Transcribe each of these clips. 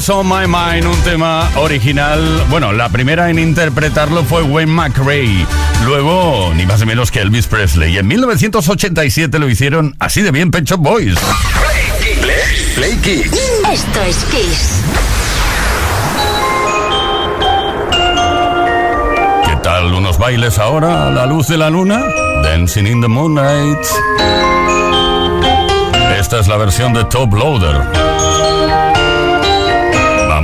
Always on My Mind, un tema original. Bueno, la primera en interpretarlo fue Wayne McRae. Luego, ni más ni menos que Elvis Presley. Y en 1987 lo hicieron así de bien Pet Boys. Play, Kids. Esto es Kiss. ¿Qué tal unos bailes ahora a la luz de la luna? Dancing in the Moonlight. Esta es la versión de Top Loader.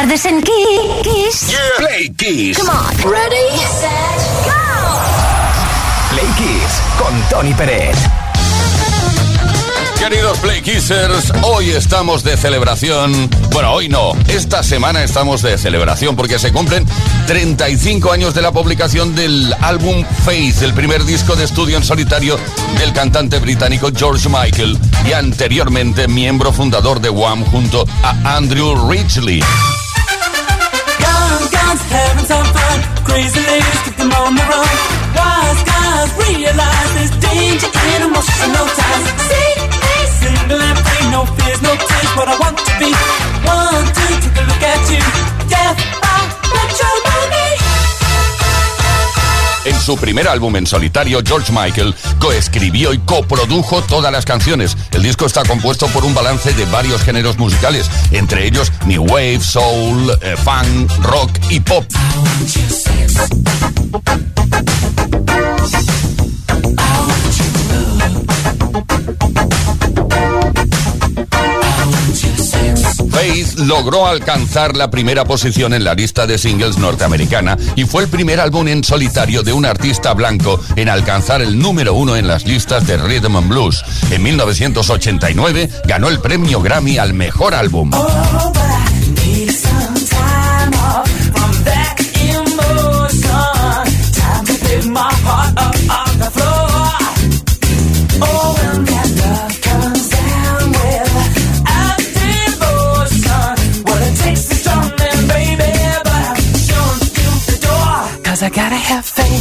tardes en Kiss. Play Kiss. Come on. Ready, set, go. Play Kiss con Tony Pérez. Queridos Play Kissers, hoy estamos de celebración. Bueno, hoy no, esta semana estamos de celebración porque se cumplen 35 años de la publicación del álbum Faith, el primer disco de estudio en solitario del cantante británico George Michael y anteriormente miembro fundador de Wham junto a Andrew Ridgely. Guns having some fun. Crazy ladies keep them on the run. Wise guys realize there's danger in emotional ties. See me single and free, no fears, no tears. What I want to be. One, two, take a look at you. Death by matrimony. En su primer álbum en solitario, George Michael coescribió y coprodujo todas las canciones. El disco está compuesto por un balance de varios géneros musicales, entre ellos New Wave, Soul, eh, Funk, Rock y Pop. Logró alcanzar la primera posición en la lista de singles norteamericana y fue el primer álbum en solitario de un artista blanco en alcanzar el número uno en las listas de Rhythm and Blues. En 1989 ganó el premio Grammy al mejor álbum.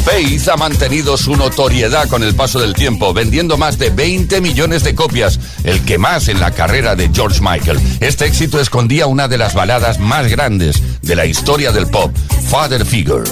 Faith ha mantenido su notoriedad con el paso del tiempo, vendiendo más de 20 millones de copias, el que más en la carrera de George Michael. Este éxito escondía una de las baladas más grandes de la historia del pop, Father Figure.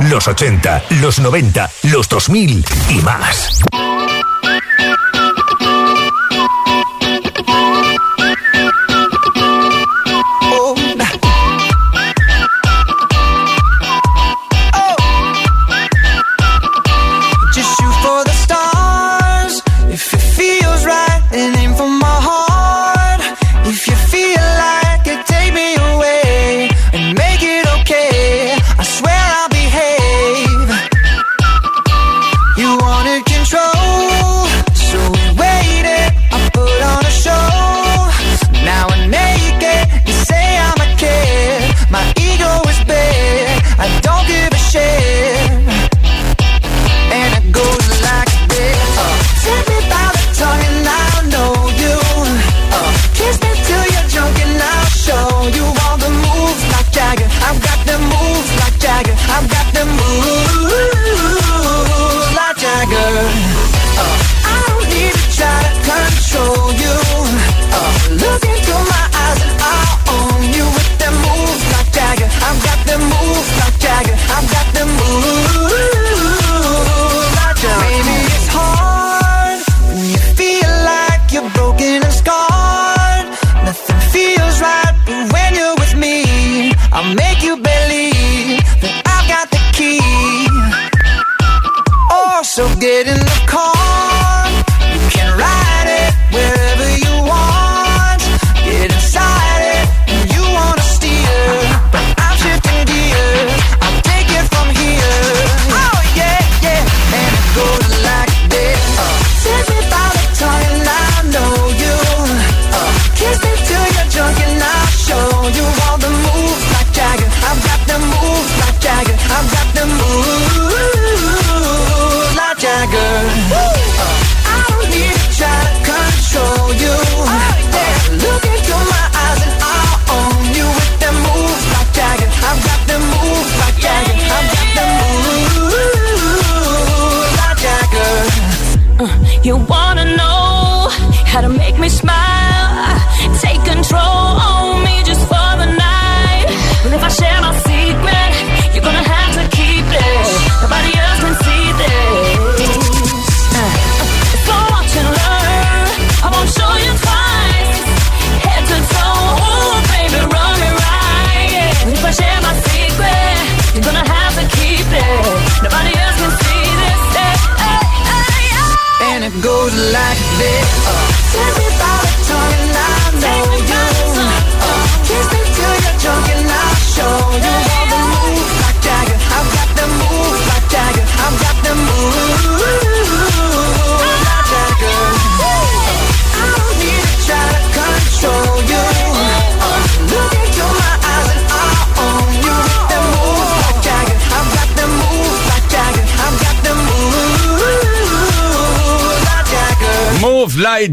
Los 80, los 90, los 2000 y más.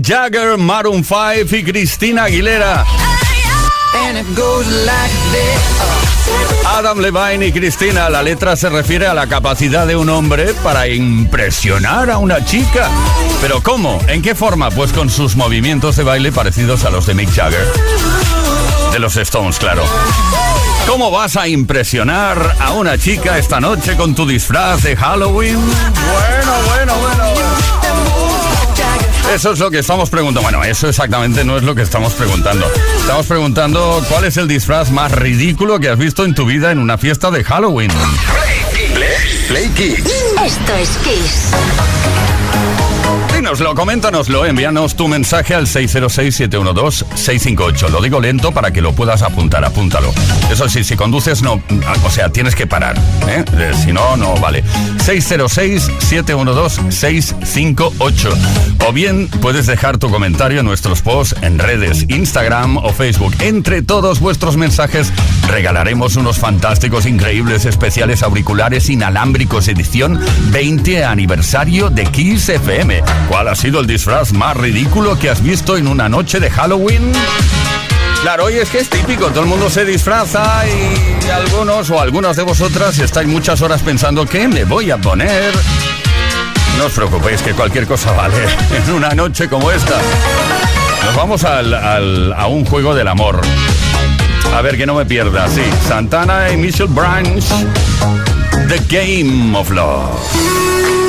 Jagger, Maroon 5 y Cristina Aguilera. Adam Levine y Cristina, la letra se refiere a la capacidad de un hombre para impresionar a una chica. Pero ¿cómo? ¿En qué forma? Pues con sus movimientos de baile parecidos a los de Mick Jagger. De los Stones, claro. ¿Cómo vas a impresionar a una chica esta noche con tu disfraz de Halloween? Bueno, bueno, bueno. Eso es lo que estamos preguntando. Bueno, eso exactamente no es lo que estamos preguntando. Estamos preguntando cuál es el disfraz más ridículo que has visto en tu vida en una fiesta de Halloween. Play, Esto es Kiss. Coméntanoslo, envíanos tu mensaje al 606-712-658. Lo digo lento para que lo puedas apuntar, apúntalo. Eso sí, si conduces, no, o sea, tienes que parar, ¿eh? Eh, Si no, no vale. 606-712-658. O bien puedes dejar tu comentario en nuestros posts en redes, Instagram o Facebook. Entre todos vuestros mensajes regalaremos unos fantásticos, increíbles, especiales auriculares inalámbricos edición 20 aniversario de Kiss FM. ¿Cuál ha sido el disfraz más ridículo que has visto en una noche de Halloween? Claro, hoy es que es típico, todo el mundo se disfraza y algunos o algunas de vosotras estáis muchas horas pensando ¿qué me voy a poner? No os preocupéis que cualquier cosa vale en una noche como esta. Nos vamos a un juego del amor. A ver que no me pierda, sí. Santana y Mitchell Branch. The Game of Love.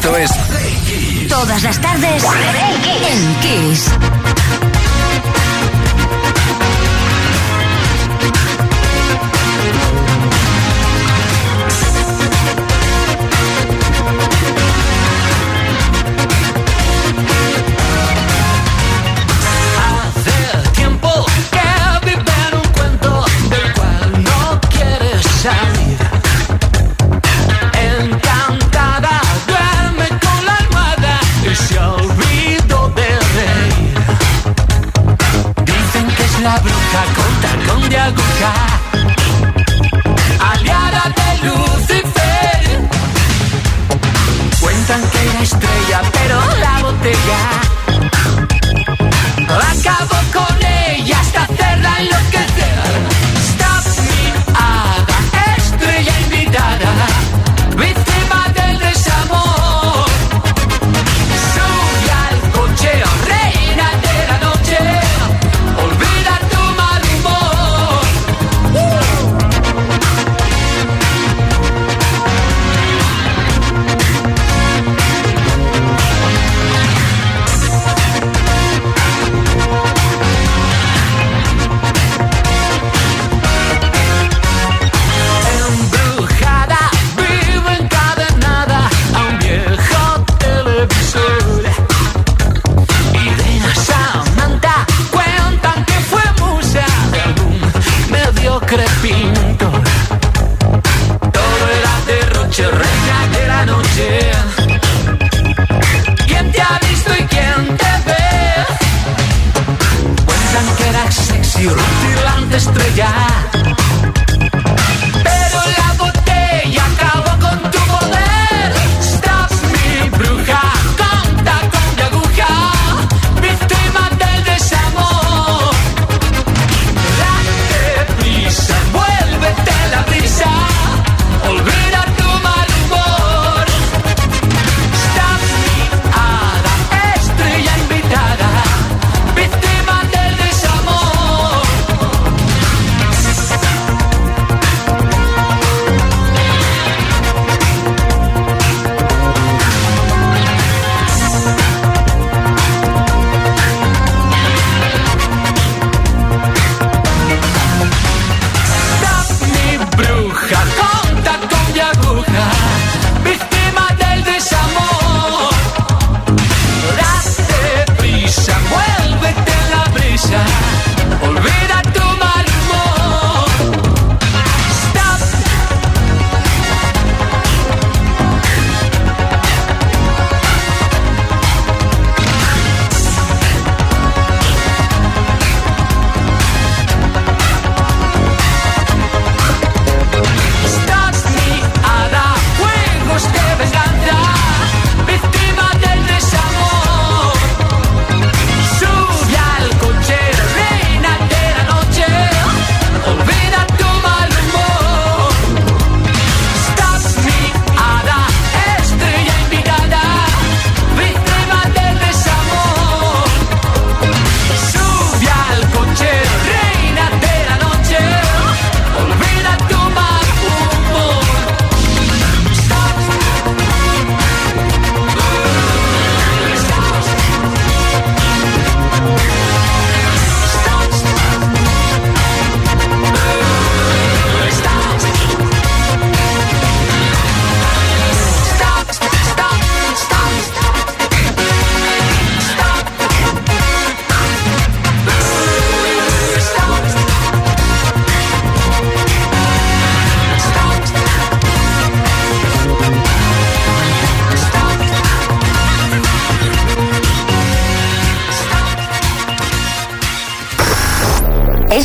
Estrella,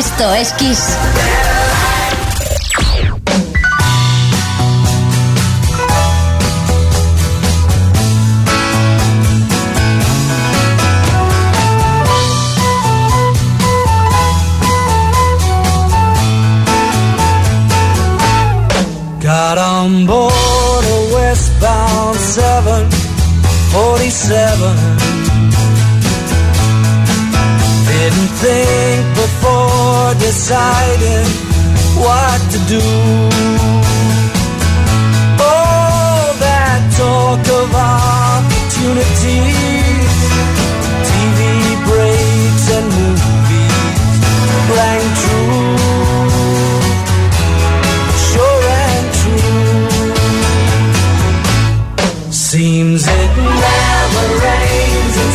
Esto es Kiss. Got on board a westbound 747. Didn't think before deciding what to do. Oh, that talk of opportunities, TV breaks and movies rang true. Sure and true. Seems it never rains in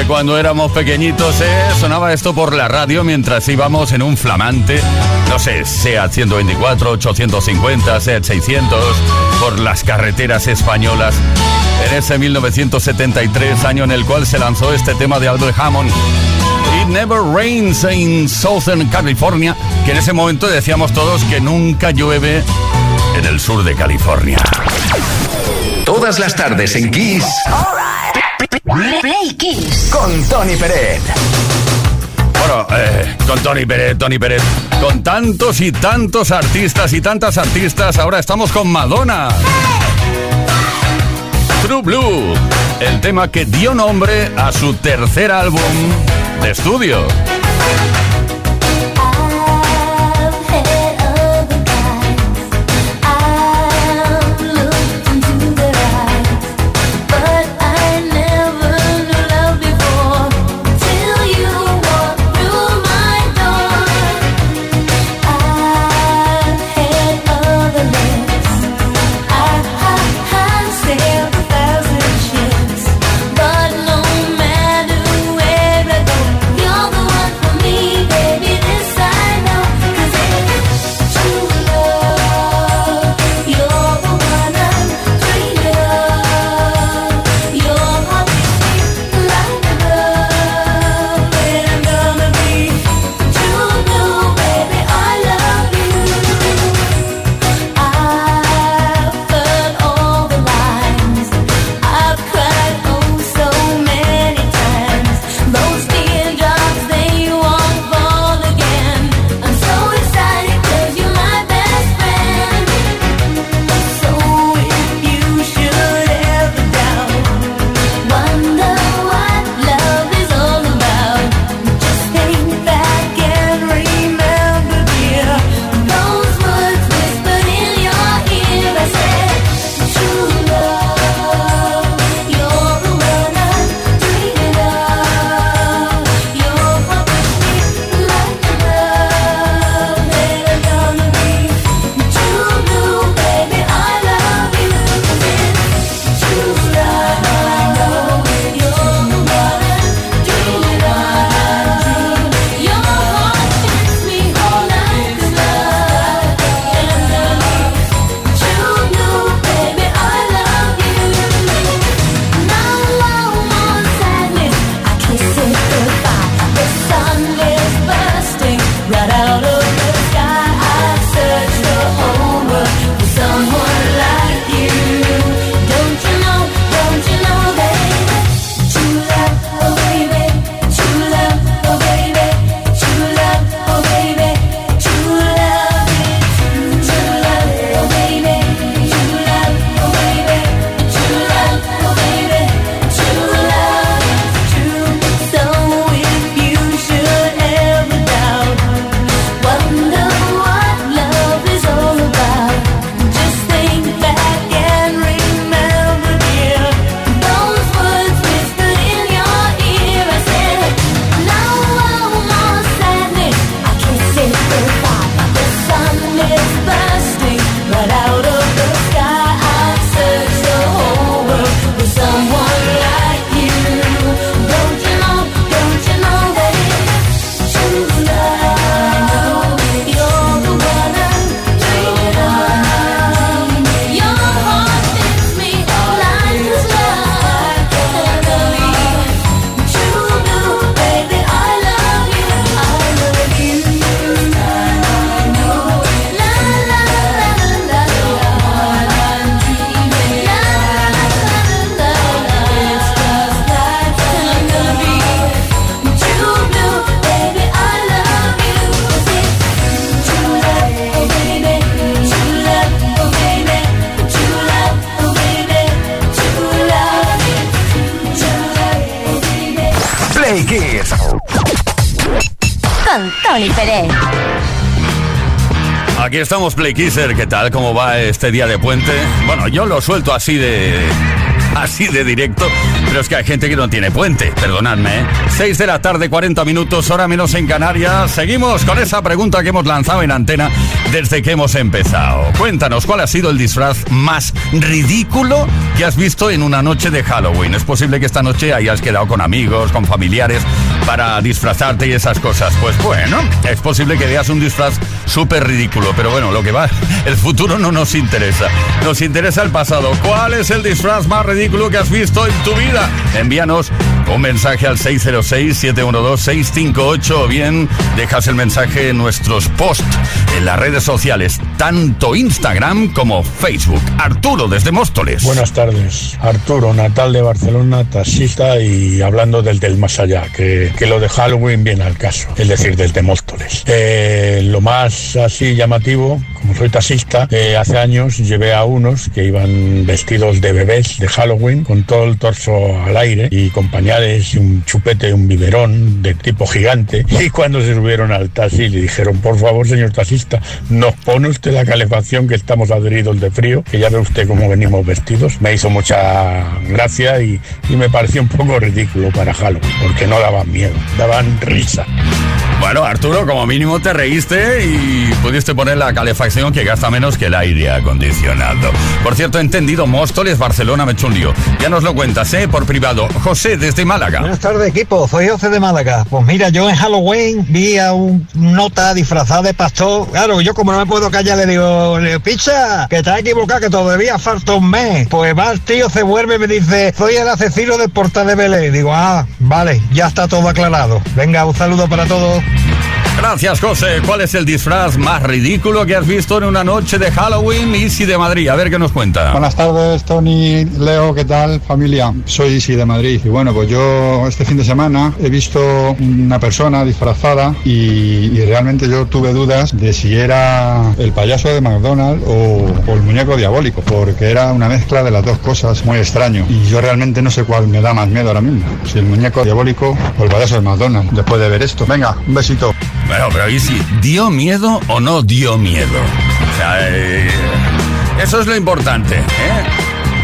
de cuando éramos pequeñitos, ¿eh? Sonaba esto por la radio mientras íbamos en un flamante, no sé, SEAT 124, 850, SEAT 600, por las carreteras españolas. En ese 1973, año en el cual se lanzó este tema de Albert Hammond. It Never Rains in Southern California, que en ese momento decíamos todos que nunca llueve en el sur de California. Todas las tardes en Kiss Con Tony Peret. Bueno, eh, con Tony Pérez, Tony Pérez, con tantos y tantos artistas y tantas artistas, ahora estamos con Madonna. True Blue, el tema que dio nombre a su tercer álbum de estudio. Aquí estamos, Play Kisser. ¿Qué tal? ¿Cómo va este día de puente? Bueno, yo lo suelto así de así de directo, pero es que hay gente que no tiene puente, perdonadme. ¿eh? 6 de la tarde, 40 minutos, hora menos en Canarias. Seguimos con esa pregunta que hemos lanzado en antena desde que hemos empezado. Cuéntanos, ¿cuál ha sido el disfraz más ridículo que has visto en una noche de Halloween? Es posible que esta noche hayas quedado con amigos, con familiares para disfrazarte y esas cosas. Pues bueno, es posible que veas un disfraz súper ridículo, pero bueno, lo que va, el futuro no nos interesa. Nos interesa el pasado. ¿Cuál es el disfraz más ridículo que has visto en tu vida? Envíanos un mensaje al 606-712-658 o bien dejas el mensaje en nuestros posts en las redes sociales, tanto Instagram como Facebook. Arturo desde Móstoles. Buenas tardes. Arturo, natal de Barcelona, taxista y hablando del del más allá, que, que lo de Halloween viene al caso, es decir, del de Móstoles. Eh, lo más así llamativo, como soy taxista, eh, hace años llevé a unos que iban vestidos de bebés de Halloween con todo el torso al aire y con pañales y un chupete, un biberón de tipo gigante. Y cuando se subieron al taxi le dijeron, por favor, señor taxista, nos pone usted la calefacción que estamos adheridos de frío, que ya ve usted cómo venimos vestidos. Me hizo mucha gracia y, y me pareció un poco ridículo para Halloween, porque no daban miedo, daban risa. Bueno, Arturo, como mínimo te reíste y pudiste poner la calefacción que gasta menos que el aire acondicionado. Por cierto, entendido, Móstoles, Barcelona, me he. Ya nos lo cuentas, ¿eh? Por privado. José, desde Málaga. Buenas tardes, equipo. Soy José de Málaga. Pues mira, yo en Halloween vi a un nota disfrazado de pastor. Claro, yo como no me puedo callar, le digo, pizza, que te has equivocado, que todavía falta un mes. Pues va el tío, se vuelve y me dice, soy el asesino del portal de Belén. Digo, ah, vale, ya está todo aclarado. Venga, un saludo para todos. Gracias, José. ¿Cuál es el disfraz más ridículo que has visto en una noche de Halloween? Easy de Madrid. A ver qué nos cuenta. Buenas tardes, Tony, Leo, ¿qué tal, familia? Soy Isi de Madrid. Y bueno, pues yo este fin de semana he visto una persona disfrazada y, y realmente yo tuve dudas de si era el payaso de McDonald's o, o el muñeco diabólico, porque era una mezcla de las dos cosas muy extraño. Y yo realmente no sé cuál me da más miedo ahora mismo, si el muñeco diabólico o el payaso de McDonald's, después de ver esto. Venga, un besito. Bueno, pero Easy, ¿dio miedo o no dio miedo? Eh, eso es lo importante, ¿eh?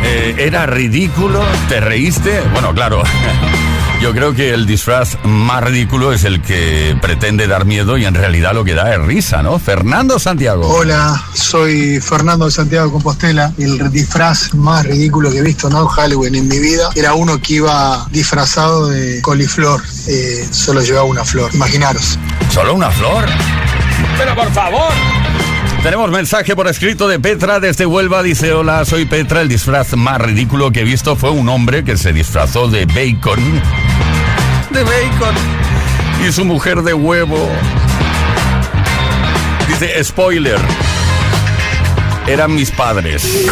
Eh, ¿Era ridículo? ¿Te reíste? Bueno, claro. Yo creo que el disfraz más ridículo es el que pretende dar miedo y en realidad lo que da es risa, ¿no? Fernando Santiago. Hola, soy Fernando Santiago Compostela. El disfraz más ridículo que he visto, ¿no? Halloween en mi vida era uno que iba disfrazado de coliflor. Solo llevaba una flor. Imaginaros. ¿Solo una flor? Pero por favor. Tenemos mensaje por escrito de Petra desde Huelva. Dice, hola, soy Petra. El disfraz más ridículo que he visto fue un hombre que se disfrazó de bacon. De bacon. Y su mujer de huevo. Dice, spoiler. Eran mis padres.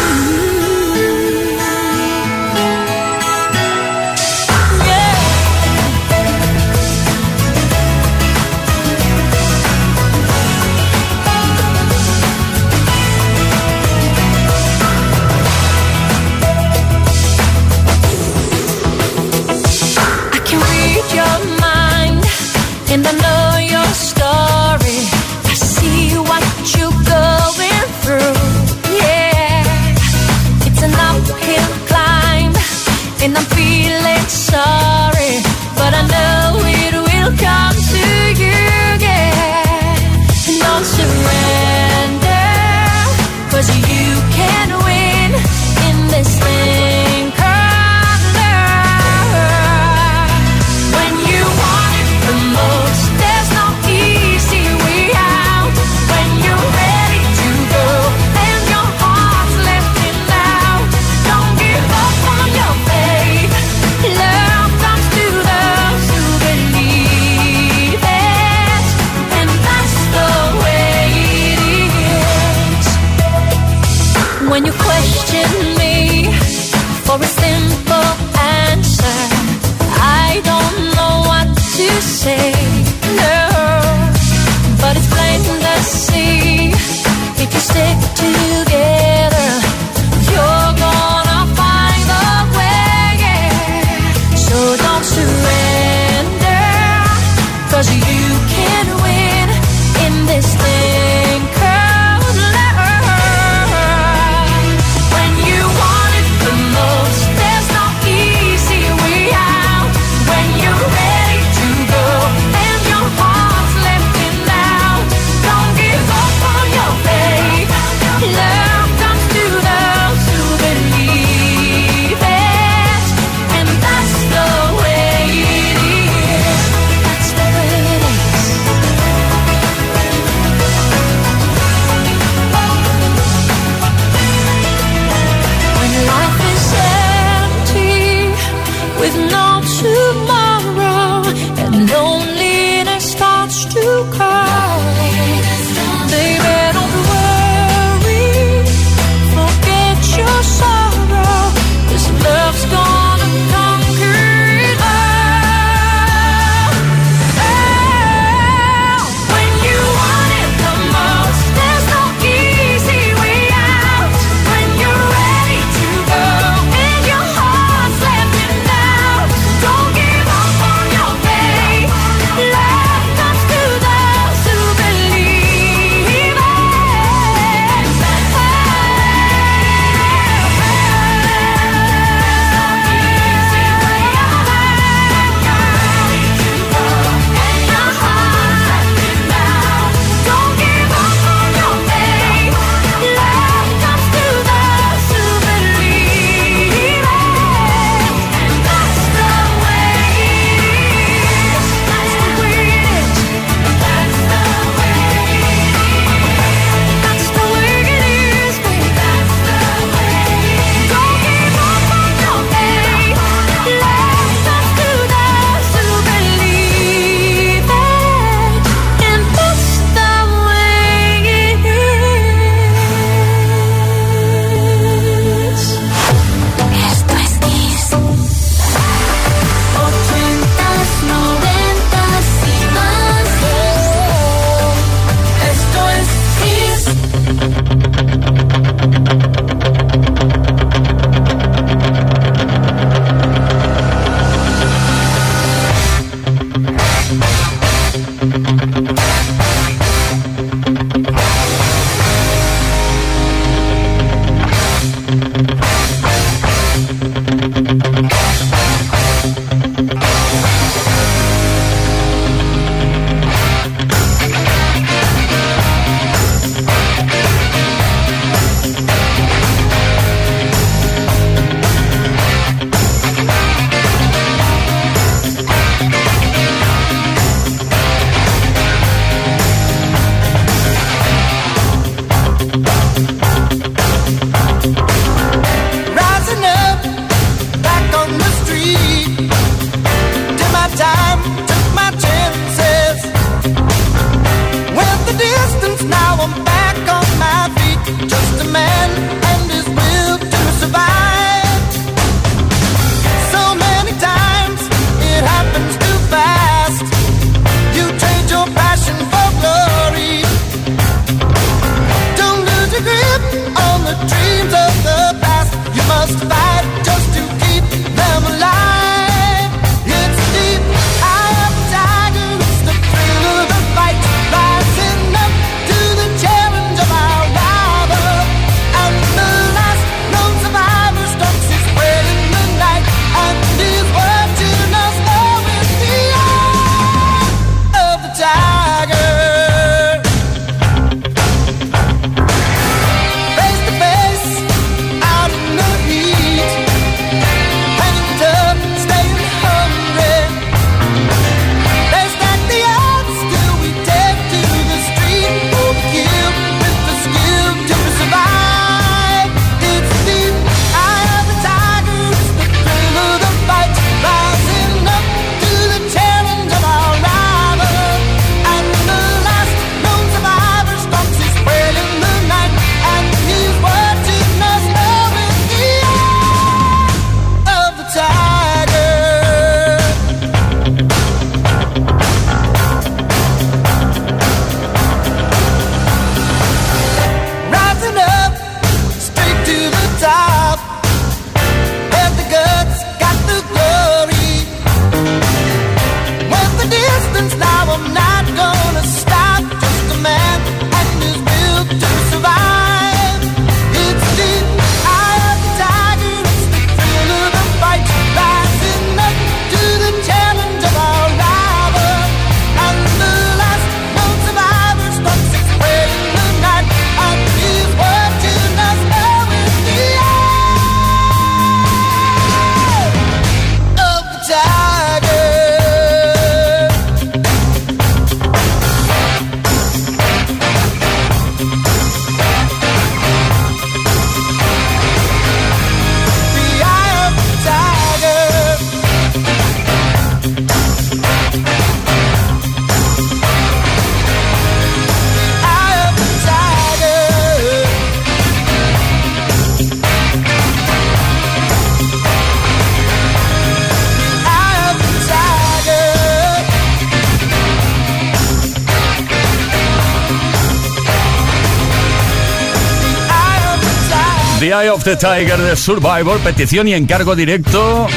The Eye of the Tiger de Survivor, petición y encargo directo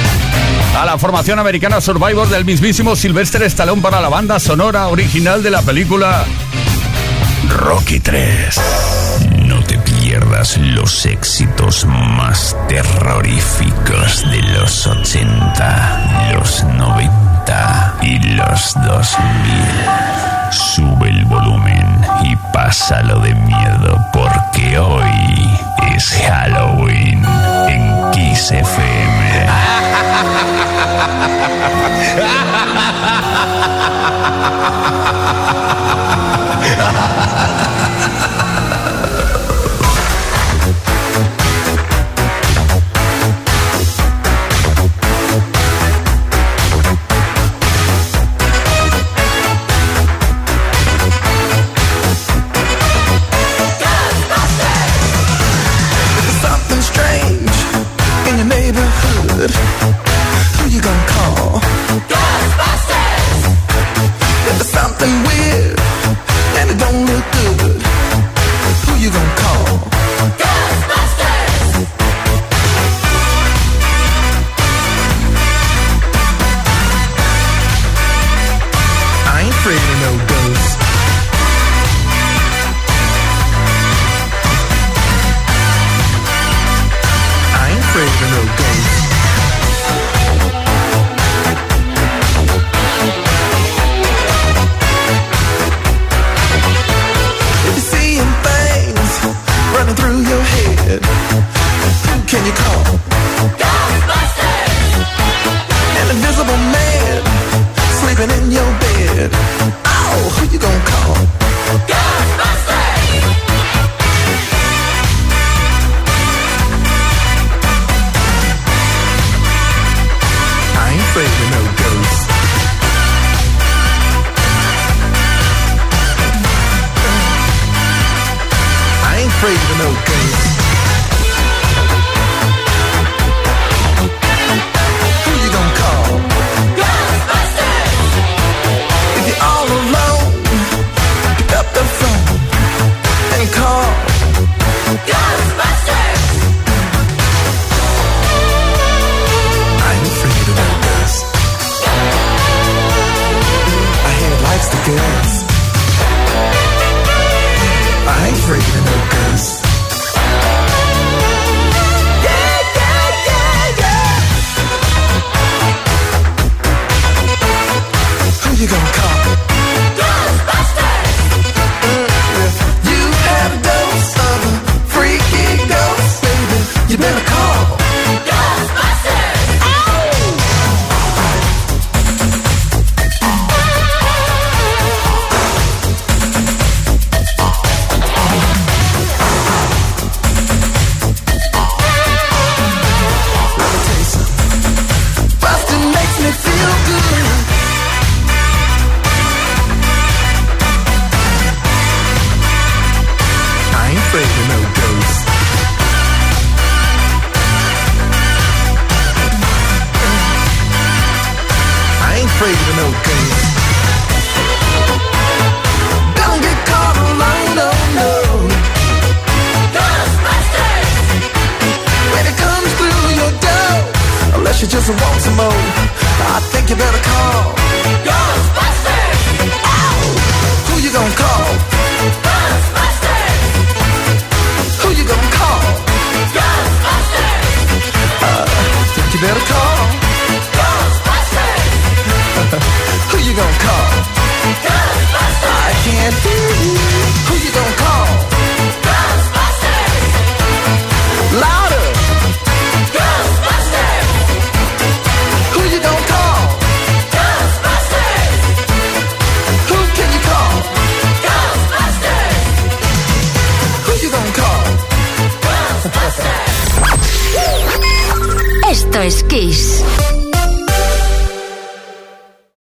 a la formación americana Survivor del mismísimo Sylvester Stallone para la banda sonora original de la película Rocky 3. No te pierdas los éxitos más terroríficos de los 80, los 90 y los 2000. Sube el volumen y pásalo de miedo porque hoy es Halloween en Kiss FM.